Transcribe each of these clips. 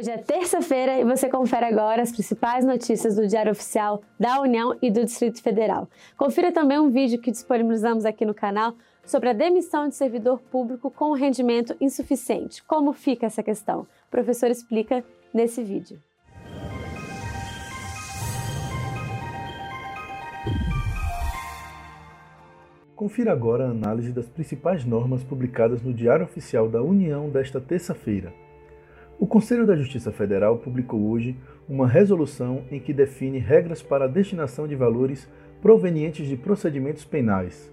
Hoje é terça-feira e você confere agora as principais notícias do Diário Oficial da União e do Distrito Federal. Confira também um vídeo que disponibilizamos aqui no canal sobre a demissão de servidor público com rendimento insuficiente. Como fica essa questão? O professor explica nesse vídeo. Confira agora a análise das principais normas publicadas no Diário Oficial da União desta terça-feira. O Conselho da Justiça Federal publicou hoje uma resolução em que define regras para a destinação de valores provenientes de procedimentos penais.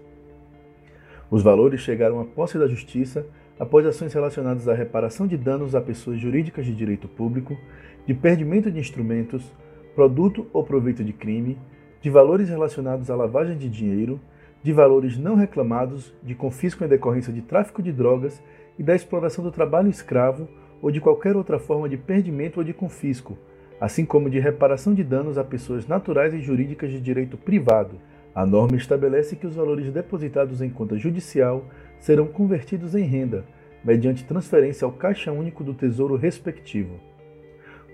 Os valores chegaram à posse da Justiça após ações relacionadas à reparação de danos a pessoas jurídicas de direito público, de perdimento de instrumentos, produto ou proveito de crime, de valores relacionados à lavagem de dinheiro, de valores não reclamados, de confisco em decorrência de tráfico de drogas e da exploração do trabalho escravo ou de qualquer outra forma de perdimento ou de confisco, assim como de reparação de danos a pessoas naturais e jurídicas de direito privado. A norma estabelece que os valores depositados em conta judicial serão convertidos em renda, mediante transferência ao Caixa Único do Tesouro respectivo.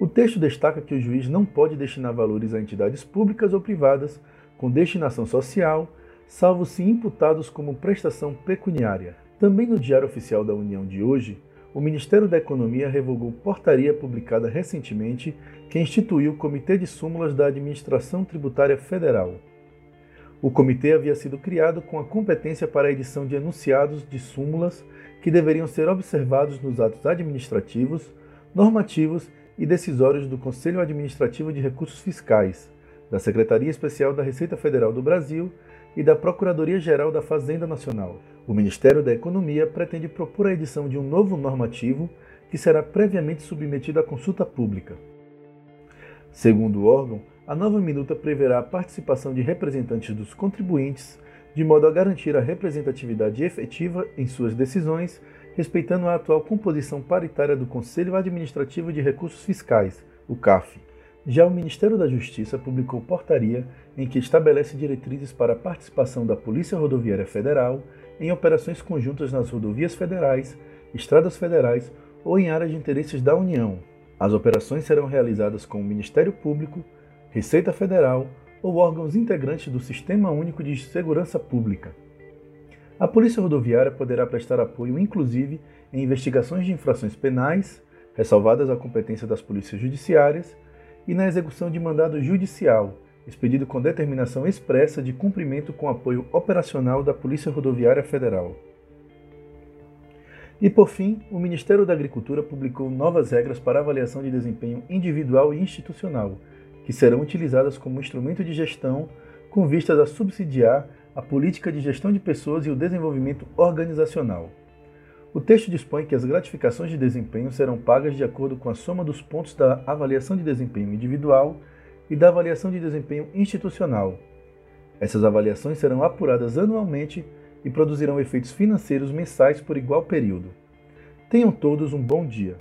O texto destaca que o juiz não pode destinar valores a entidades públicas ou privadas com destinação social, salvo se imputados como prestação pecuniária. Também no Diário Oficial da União de hoje, o Ministério da Economia revogou portaria publicada recentemente que instituiu o Comitê de Súmulas da Administração Tributária Federal. O comitê havia sido criado com a competência para a edição de enunciados de súmulas que deveriam ser observados nos atos administrativos, normativos e decisórios do Conselho Administrativo de Recursos Fiscais, da Secretaria Especial da Receita Federal do Brasil e da Procuradoria-Geral da Fazenda Nacional. O Ministério da Economia pretende propor a edição de um novo normativo que será previamente submetido à consulta pública. Segundo o órgão, a nova minuta preverá a participação de representantes dos contribuintes, de modo a garantir a representatividade efetiva em suas decisões, respeitando a atual composição paritária do Conselho Administrativo de Recursos Fiscais, o CAF. Já o Ministério da Justiça publicou portaria em que estabelece diretrizes para a participação da Polícia Rodoviária Federal em operações conjuntas nas rodovias federais, estradas federais ou em áreas de interesses da União. As operações serão realizadas com o Ministério Público, Receita Federal ou órgãos integrantes do Sistema Único de Segurança Pública. A Polícia Rodoviária poderá prestar apoio, inclusive, em investigações de infrações penais, ressalvadas a competência das polícias judiciárias, e na execução de mandado judicial, expedido com determinação expressa de cumprimento com apoio operacional da Polícia Rodoviária Federal. E por fim, o Ministério da Agricultura publicou novas regras para avaliação de desempenho individual e institucional, que serão utilizadas como instrumento de gestão com vistas a subsidiar a política de gestão de pessoas e o desenvolvimento organizacional. O texto dispõe que as gratificações de desempenho serão pagas de acordo com a soma dos pontos da avaliação de desempenho individual e da avaliação de desempenho institucional. Essas avaliações serão apuradas anualmente e produzirão efeitos financeiros mensais por igual período. Tenham todos um bom dia.